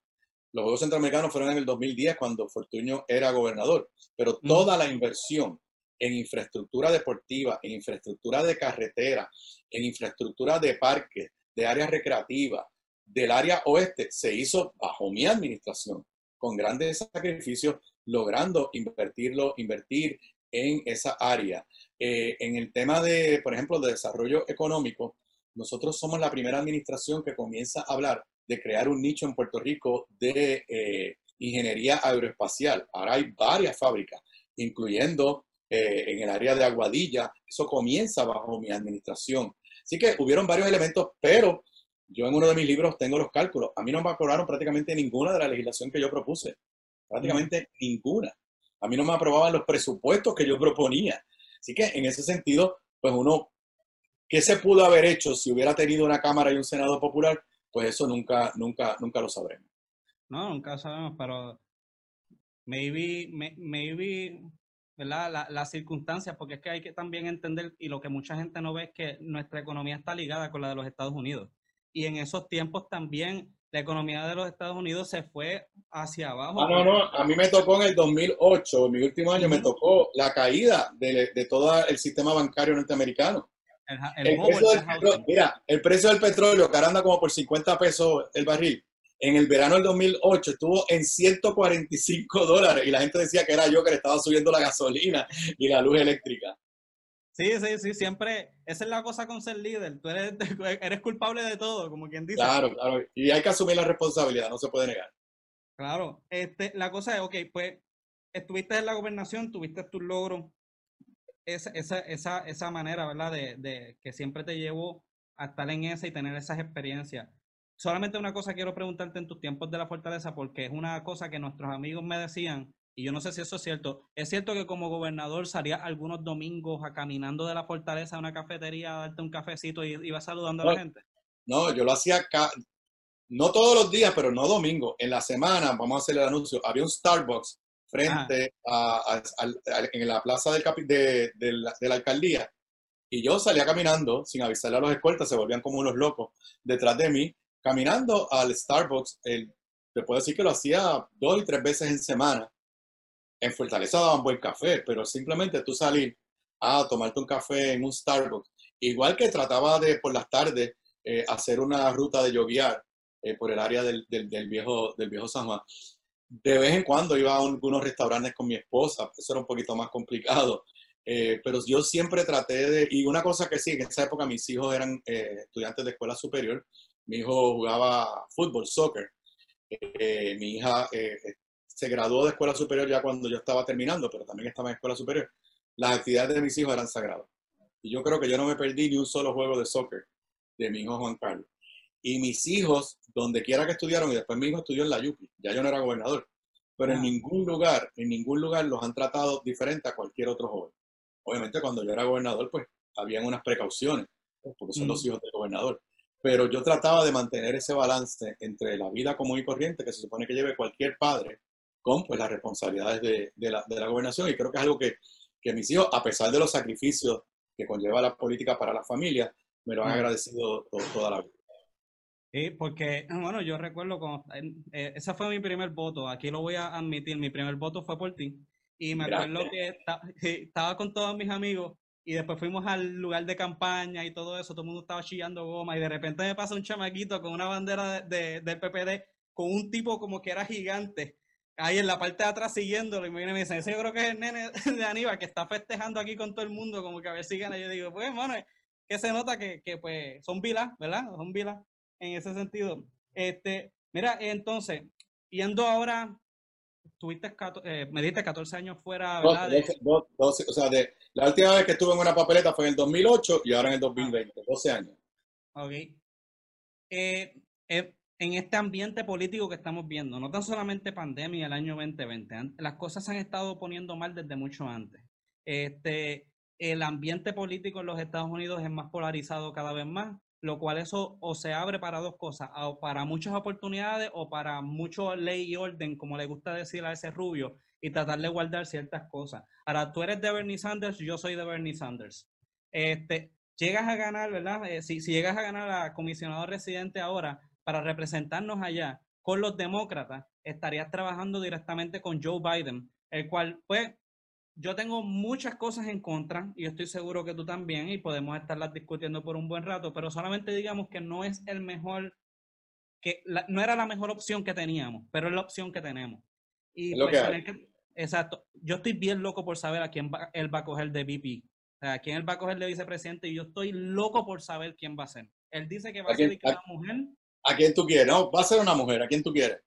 Los Juegos Centroamericanos fueron en el 2010 cuando Fortuño era gobernador, pero toda la inversión en infraestructura deportiva, en infraestructura de carretera, en infraestructura de parques, de áreas recreativas, del área oeste, se hizo bajo mi administración, con grandes sacrificios, logrando invertirlo, invertir en esa área. Eh, en el tema de, por ejemplo, de desarrollo económico, nosotros somos la primera administración que comienza a hablar de crear un nicho en Puerto Rico de eh, ingeniería aeroespacial. Ahora hay varias fábricas, incluyendo eh, en el área de Aguadilla. Eso comienza bajo mi administración. Así que hubieron varios elementos, pero yo en uno de mis libros tengo los cálculos. A mí no me aprobaron prácticamente ninguna de la legislación que yo propuse. Prácticamente ninguna. A mí no me aprobaban los presupuestos que yo proponía. Así que en ese sentido, pues uno, ¿qué se pudo haber hecho si hubiera tenido una Cámara y un Senado popular? Pues eso nunca, nunca, nunca lo sabremos. No, nunca sabemos, pero maybe, maybe, ¿verdad? Las la circunstancias, porque es que hay que también entender, y lo que mucha gente no ve es que nuestra economía está ligada con la de los Estados Unidos. Y en esos tiempos también la economía de los Estados Unidos se fue hacia abajo. Ah, no, no, a mí me tocó en el 2008, en mi último año, me tocó la caída de, de todo el sistema bancario norteamericano. El, precio del petróleo, mira, el precio del petróleo, que anda como por 50 pesos el barril, en el verano del 2008 estuvo en 145 dólares y la gente decía que era yo que le estaba subiendo la gasolina y la luz eléctrica. Sí, sí, sí, siempre, esa es la cosa con ser líder, tú eres, eres culpable de todo, como quien dice. Claro, claro, y hay que asumir la responsabilidad, no se puede negar. Claro, este, la cosa es, ok, pues estuviste en la gobernación, tuviste tus logros, esa, esa, esa, esa manera, ¿verdad? De, de, que siempre te llevó a estar en esa y tener esas experiencias. Solamente una cosa quiero preguntarte en tus tiempos de la fortaleza, porque es una cosa que nuestros amigos me decían, y yo no sé si eso es cierto. ¿Es cierto que como gobernador salías algunos domingos a caminando de la fortaleza a una cafetería a darte un cafecito y ibas saludando a la gente? No, yo lo hacía acá, no todos los días, pero no domingo. En la semana, vamos a hacer el anuncio, había un Starbucks frente a, en la plaza del de, de, la, de, la, alcaldía. Y yo salía caminando sin avisarle a los escoltas, se volvían como unos locos detrás de mí, caminando al Starbucks. El, te puedo decir que lo hacía dos y tres veces en semana en Fortaleza daban buen café, pero simplemente tú salir a tomarte un café en un Starbucks, igual que trataba de por las tardes eh, hacer una ruta de yoguear eh, por el área del, del, viejo, del viejo San Juan. De vez en cuando iba a algunos restaurantes con mi esposa, eso era un poquito más complicado, eh, pero yo siempre traté de, y una cosa que sí, en esa época mis hijos eran estudiantes de escuela superior, mi hijo jugaba fútbol, soccer, mi hija se graduó de escuela superior ya cuando yo estaba terminando, pero también estaba en escuela superior. Las actividades de mis hijos eran sagradas. Y yo creo que yo no me perdí ni un solo juego de soccer de mi hijo Juan Carlos. Y mis hijos, donde quiera que estudiaron, y después mi hijo estudió en la Yupi, ya yo no era gobernador, pero en ningún lugar, en ningún lugar los han tratado diferente a cualquier otro joven. Obviamente cuando yo era gobernador, pues habían unas precauciones, porque son los hijos del gobernador. Pero yo trataba de mantener ese balance entre la vida común y corriente que se supone que lleve cualquier padre con pues, las responsabilidades de, de, la, de, la, gobernación. Y creo que es algo que, que, mis hijos, a pesar de los sacrificios que conlleva la política para la familia, me lo han agradecido toda la vida. Sí, porque, bueno, yo recuerdo, cuando, eh, ese fue mi primer voto, aquí lo voy a admitir, mi primer voto fue por ti. Y me acuerdo que estaba con todos mis amigos y después fuimos al lugar de campaña y todo eso, todo el mundo estaba chillando goma y de repente me pasa un chamaquito con una bandera de, del PPD con un tipo como que era gigante ahí en la parte de atrás siguiéndolo y me viene y me dicen, ese yo creo que es el nene de Aníbal que está festejando aquí con todo el mundo, como que a ver si gana. Yo digo, pues, hermano, que se nota que, que pues son vilas, ¿verdad? Son vilas en ese sentido. Este, mira, entonces, yendo ahora, tuviste, eh, me diste 14 años fuera, ¿verdad? o sea, de, la última vez que estuve en una papeleta fue en el 2008 y ahora en el 2020, 12 años. Ok. Eh, eh, en este ambiente político que estamos viendo, no tan solamente pandemia el año 2020, las cosas se han estado poniendo mal desde mucho antes. Este, el ambiente político en los Estados Unidos es más polarizado cada vez más. lo cual eso o se abre para dos cosas, o para muchas oportunidades o para mucho ley y orden, como le gusta decir a ese rubio, y tratar de guardar ciertas cosas. Ahora, tú eres de Bernie Sanders, yo soy de Bernie Sanders. Este, llegas a ganar, ¿verdad? Eh, si, si llegas a ganar a comisionado residente ahora para representarnos allá con los demócratas, estarías trabajando directamente con Joe Biden, el cual, pues, yo tengo muchas cosas en contra y estoy seguro que tú también y podemos estarlas discutiendo por un buen rato, pero solamente digamos que no es el mejor, que no era la mejor opción que teníamos, pero es la opción que tenemos. Y pues, exacto, yo estoy bien loco por saber a quién va, él va a coger de VP, a quién él va a coger de vicepresidente y yo estoy loco por saber quién va a ser. Él dice que va a, ser una mujer. ¿A quién tú quieres? No, va a ser una mujer, ¿a quién tú quieres?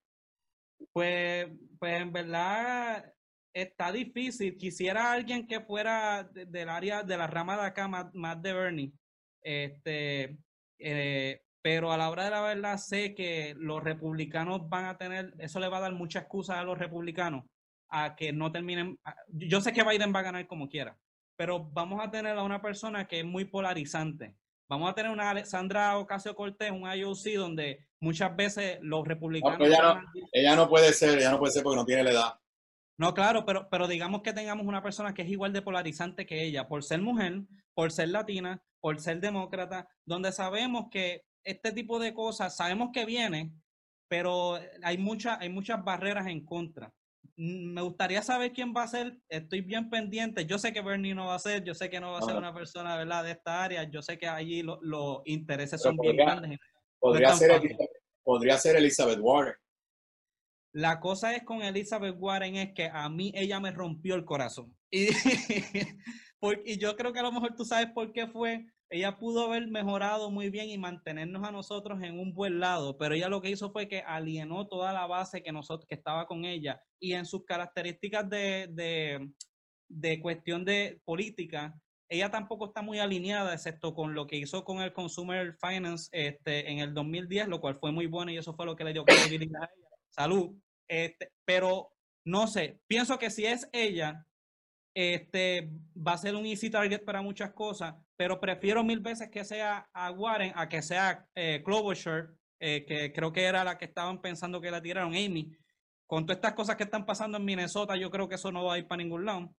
Pues, pues en verdad está difícil. Quisiera alguien que fuera del área de la rama de acá, más, de Bernie. Este, eh, pero a la hora de la verdad sé que los republicanos van a tener, eso le va a dar mucha excusa a los republicanos a que no terminen. Yo sé que Biden va a ganar como quiera, pero vamos a tener a una persona que es muy polarizante. Vamos a tener una Alexandra Ocasio Cortés, un IOC, donde muchas veces los republicanos. ella, no, puede ser, ella no puede ser porque no tiene la edad. No, claro, pero, pero digamos que tengamos una persona que es igual de polarizante que ella, por ser mujer, por ser latina, por ser demócrata, donde sabemos que este tipo de cosas, sabemos que viene, pero hay, muchas hay muchas barreras en contra. Mm, me gustaría saber quién va a ser, estoy bien pendiente, yo sé que Bernie no va a ser, yo sé que no va a ser una persona ¿verdad? de esta área, yo sé que allí los intereses son bien grandes. Podría, ser, podría ser Elizabeth Warren. La cosa es con Elizabeth Warren es que a mí ella me rompió el corazón. Y, yo creo que a lo mejor tú sabes por qué fue. Ella pudo haber mejorado muy bien y mantenernos a nosotros en un buen lado, pero ella lo que hizo fue que alienó toda la base que nosotros que estaba con ella y en sus características de, de cuestión de política, ella tampoco está muy alineada, excepto con lo que hizo con el Consumer Finance este, en el 2010, lo cual fue muy bueno y eso fue lo que le dio credibilidad a ella salud. Este, pero no sé, pienso que si es ella, este, va a ser un easy target para muchas cosas, pero prefiero mil veces que sea a Warren a que sea eh, Klobuchar, eh, que creo que era la que estaban pensando que la tiraron, Amy. Con todas estas cosas que están pasando en Minnesota, yo creo que eso no va a ir para ningún lado.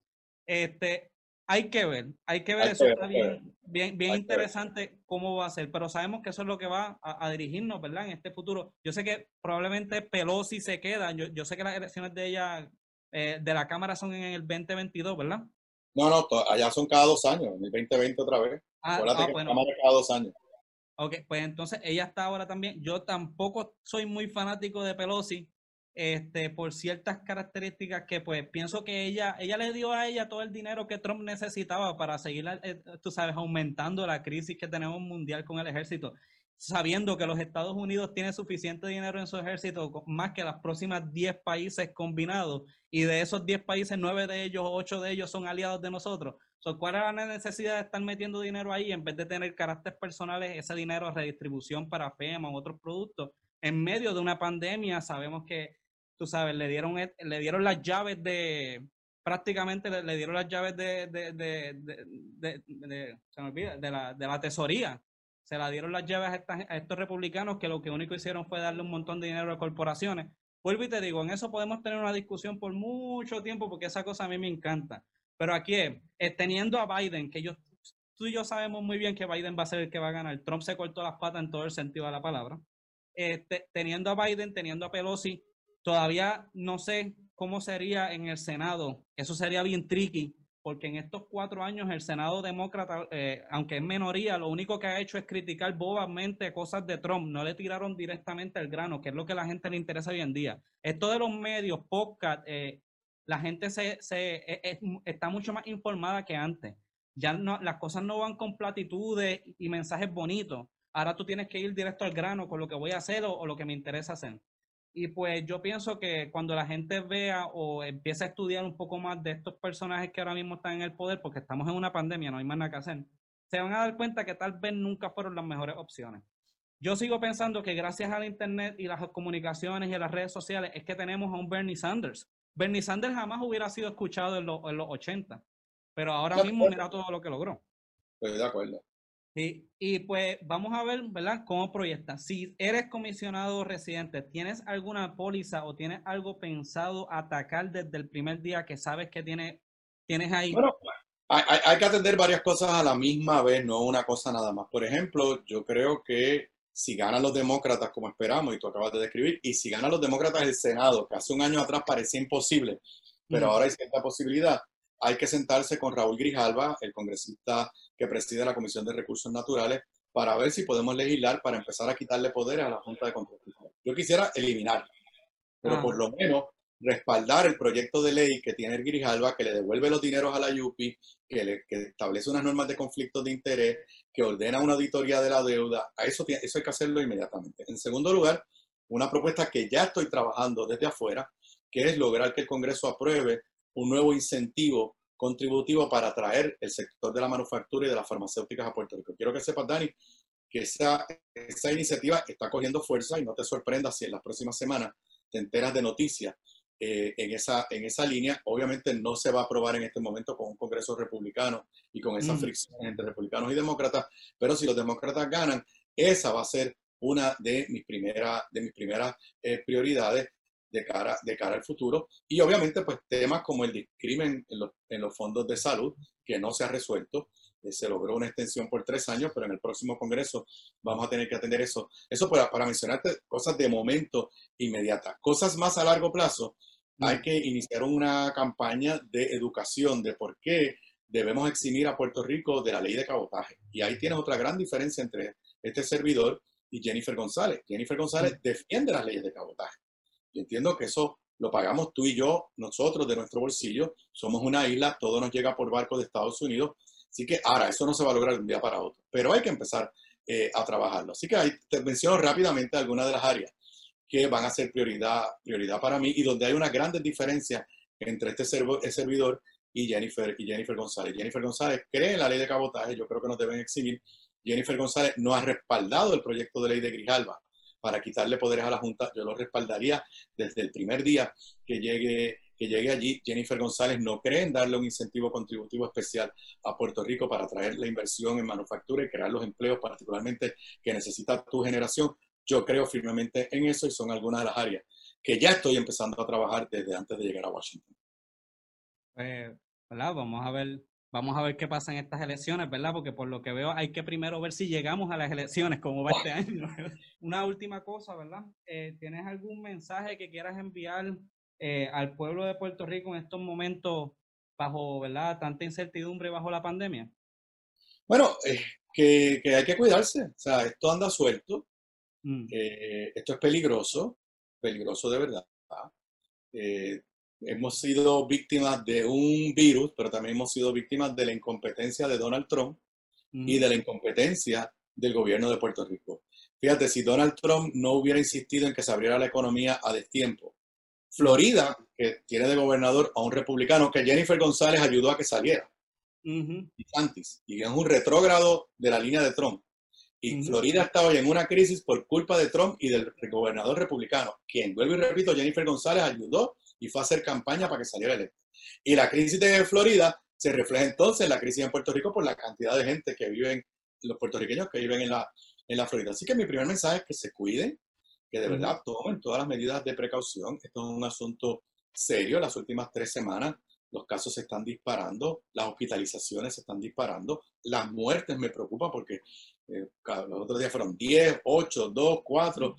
Este, hay que ver, hay que ver, eso está bien, bien, bien interesante cómo va a ser, pero sabemos que eso es lo que va a, dirigirnos, ¿verdad? En este futuro. Yo sé que probablemente Pelosi se queda, yo, yo sé que las elecciones de ella, eh, de la Cámara son en el 2022, ¿verdad? No, no, allá son cada dos años, en el 2020 otra vez. Ah, ah bueno. cada dos años. Ok, pues entonces ella está ahora también. Yo tampoco soy muy fanático de Pelosi, este, por ciertas características que pues pienso que ella, ella le dio a ella todo el dinero que Trump necesitaba para seguir, eh, tú sabes, aumentando la crisis que tenemos mundial con el ejército, sabiendo que los Estados Unidos tienen suficiente dinero en su ejército, más que las próximas 10 países combinados, y de esos 10 países, 9 de ellos, 8 de ellos son aliados de nosotros. ¿Cuál era la necesidad de estar metiendo dinero ahí en vez de tener caracteres personales, ese dinero redistribución para FEMA u otros productos? En medio de una pandemia, sabemos que tú sabes, le dieron, e, le dieron las llaves de, prácticamente le, dieron las llaves de, de, de, se me olvida, de la, de la tesoría. Se la dieron las llaves a, estos republicanos que lo que único hicieron fue darle un montón de dinero a corporaciones. Vuelvo y te digo, en eso podemos tener una discusión por mucho tiempo porque esa cosa a mí me encanta. Pero aquí es, teniendo a Biden, que yo, tú y yo sabemos muy bien que Biden va a ser el que va a ganar. Trump se cortó las patas en todo el sentido de la palabra. Este, teniendo a Biden, teniendo a Pelosi, Todavía no sé cómo sería en el Senado. Eso sería bien tricky, porque en estos cuatro años el Senado demócrata, eh, aunque es minoría, lo único que ha hecho es criticar bobamente cosas de Trump. No le tiraron directamente al grano, que es lo que a la gente le interesa hoy en día. Esto de los medios, podcast, eh, la gente se, se e, está mucho más informada que antes. Ya no, las cosas no van con platitudes y mensajes bonitos. Ahora tú tienes que ir directo al grano con lo que voy a hacer o lo que me interesa hacer. Y pues yo pienso que cuando la gente vea o empiece a estudiar un poco más de estos personajes que ahora mismo están en el poder, porque estamos en una pandemia, no hay más nada que hacer, se van a dar cuenta que tal vez nunca fueron las mejores opciones. Yo sigo pensando que gracias al Internet y las comunicaciones y a las redes sociales es que tenemos a un Bernie Sanders. Bernie Sanders jamás hubiera sido escuchado en, los 80, pero ahora mismo mira todo lo que logró. Estoy de acuerdo. Sí, y pues vamos a ver, ¿verdad? ¿Cómo proyectas? Si eres comisionado residente, ¿tienes alguna póliza o tienes algo pensado atacar desde el primer día que sabes que tiene, tienes ahí? Bueno, hay, hay, que atender varias cosas a la misma vez, no una cosa nada más. Por ejemplo, yo creo que si ganan los demócratas como esperamos, y tú acabas de describir, y si ganan los demócratas el Senado, que hace un año atrás parecía imposible, pero ahora hay cierta posibilidad, hay que sentarse con Raúl Grijalva, el congresista que preside la Comisión de Recursos Naturales, para ver si podemos legislar para empezar a quitarle poderes a la Junta de Control Yo quisiera eliminar, pero ah. por lo menos respaldar el proyecto de ley que tiene el Grijalva, que le devuelve los dineros a la YUPI, que, le, establece unas normas de conflicto de interés, que ordena una auditoría de la deuda. A eso, eso hay que hacerlo inmediatamente. En segundo lugar, una propuesta que ya estoy trabajando desde afuera, que es lograr que el Congreso apruebe un nuevo incentivo contributivo para atraer el sector de la manufactura y de las farmacéuticas a Puerto Rico. Quiero que sepas, Dani, que esa, esa iniciativa está cogiendo fuerza y no te sorprendas si en las próximas semanas te enteras de noticias eh, en, esa, en esa línea. Obviamente no se va a aprobar en este momento con un Congreso republicano y con esa fricción entre republicanos y demócratas, pero si los demócratas ganan, esa va a ser una de mis, primeras de mis primeras eh, prioridades de cara, de cara al futuro. Y obviamente, pues temas como el discrimen en los, en los fondos de salud, que no se ha resuelto. Eh, se logró una extensión por tres años, pero en el próximo Congreso vamos a tener que atender eso. Eso para, para mencionarte cosas de momento inmediata. Cosas más a largo plazo, mm. hay que iniciar una campaña de educación de por qué debemos eximir a Puerto Rico de la ley de cabotaje. Y ahí tienes otra gran diferencia entre este servidor y Jennifer González. Jennifer González mm. defiende las leyes de cabotaje. Y entiendo que eso lo pagamos tú y yo, nosotros de nuestro bolsillo. Somos una isla, todo nos llega por barco de Estados Unidos. Así que ahora, eso no se va a lograr de un día para otro, pero hay que empezar eh, a trabajarlo. Así que ahí te menciono rápidamente algunas de las áreas que van a ser prioridad, prioridad para mí y donde hay una gran diferencia entre este servidor y Jennifer, y Jennifer González. Jennifer González cree en la ley de cabotaje, yo creo que nos deben exhibir. Jennifer González no ha respaldado el proyecto de ley de Grijalva para quitarle poderes a la Junta, yo lo respaldaría desde el primer día que llegue, que llegue allí. Jennifer González no cree en darle un incentivo contributivo especial a Puerto Rico para traer la inversión en manufactura y crear los empleos, particularmente que necesita tu generación. Yo creo firmemente en eso y son algunas de las áreas que ya estoy empezando a trabajar desde antes de llegar a Washington. Pues, Vamos a ver Vamos a ver qué pasa en estas elecciones, ¿verdad? Porque por lo que veo hay que primero ver si llegamos a las elecciones, como va este año. Una última cosa, ¿verdad? Eh, ¿Tienes algún mensaje que quieras enviar eh, al pueblo de Puerto Rico en estos momentos bajo, ¿verdad? Tanta incertidumbre bajo la pandemia. Bueno, eh, que, que, hay que cuidarse. O sea, esto anda suelto. Mm. esto es peligroso, peligroso de verdad hemos sido víctimas de un virus, pero también hemos sido víctimas de la incompetencia de Donald Trump y de la incompetencia del gobierno de Puerto Rico. Fíjate, si Donald Trump no hubiera insistido en que se abriera la economía a destiempo, Florida, que tiene de gobernador a un republicano que Jennifer González ayudó a que saliera, y y es un retrógrado de la línea de Trump. Y Florida está hoy en una crisis por culpa de Trump y del gobernador republicano, quien, vuelvo y repito, Jennifer González ayudó y fue a hacer campaña para que saliera electo. Y la crisis de Florida se refleja entonces en la crisis en Puerto Rico por la cantidad de gente que viven, los puertorriqueños que viven en la, en la Florida. Así que mi primer mensaje es que se cuiden, que de verdad tomen todas las medidas de precaución. Esto es un asunto serio. Las últimas tres semanas los casos se están disparando, las hospitalizaciones se están disparando, las muertes me preocupan porque eh, los otros días fueron 10, 8, 2, 4.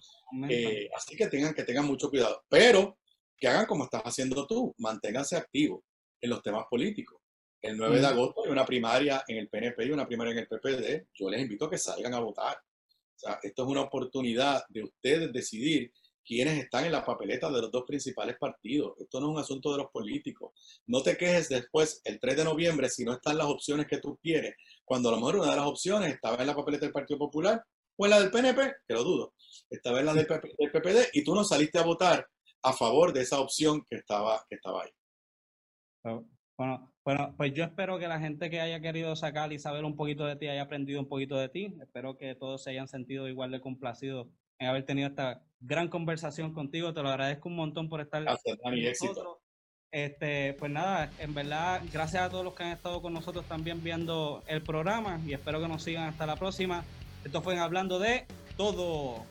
así que tengan que tengan mucho cuidado. Pero que hagan como estás haciendo tú, manténganse activos en los temas políticos. El 9 de agosto hay una primaria en el PNP y una primaria en el PPD. Yo les invito a que salgan a votar. O sea, esto es una oportunidad de ustedes decidir quiénes están en la papeleta de los dos principales partidos. Esto no es un asunto de los políticos. No te quejes después, el 3 de noviembre, si no están las opciones que tú quieres, cuando a lo mejor una de las opciones estaba en la papeleta del Partido Popular o en la del PNP, que lo dudo, estaba en la del, PPD y tú no saliste a votar a favor de esa opción que estaba, que estaba ahí. Bueno, bueno, pues yo espero que la gente que haya querido sacar y saber un poquito de ti haya aprendido un poquito de ti. Espero que todos se hayan sentido igual de complacidos en haber tenido esta gran conversación contigo. Te lo agradezco un montón por estar Gracias, Dani, éxito. Este, pues nada, en verdad, gracias a todos los que han estado con nosotros también viendo el programa y espero que nos sigan hasta la próxima. Esto fue Hablando de Todo.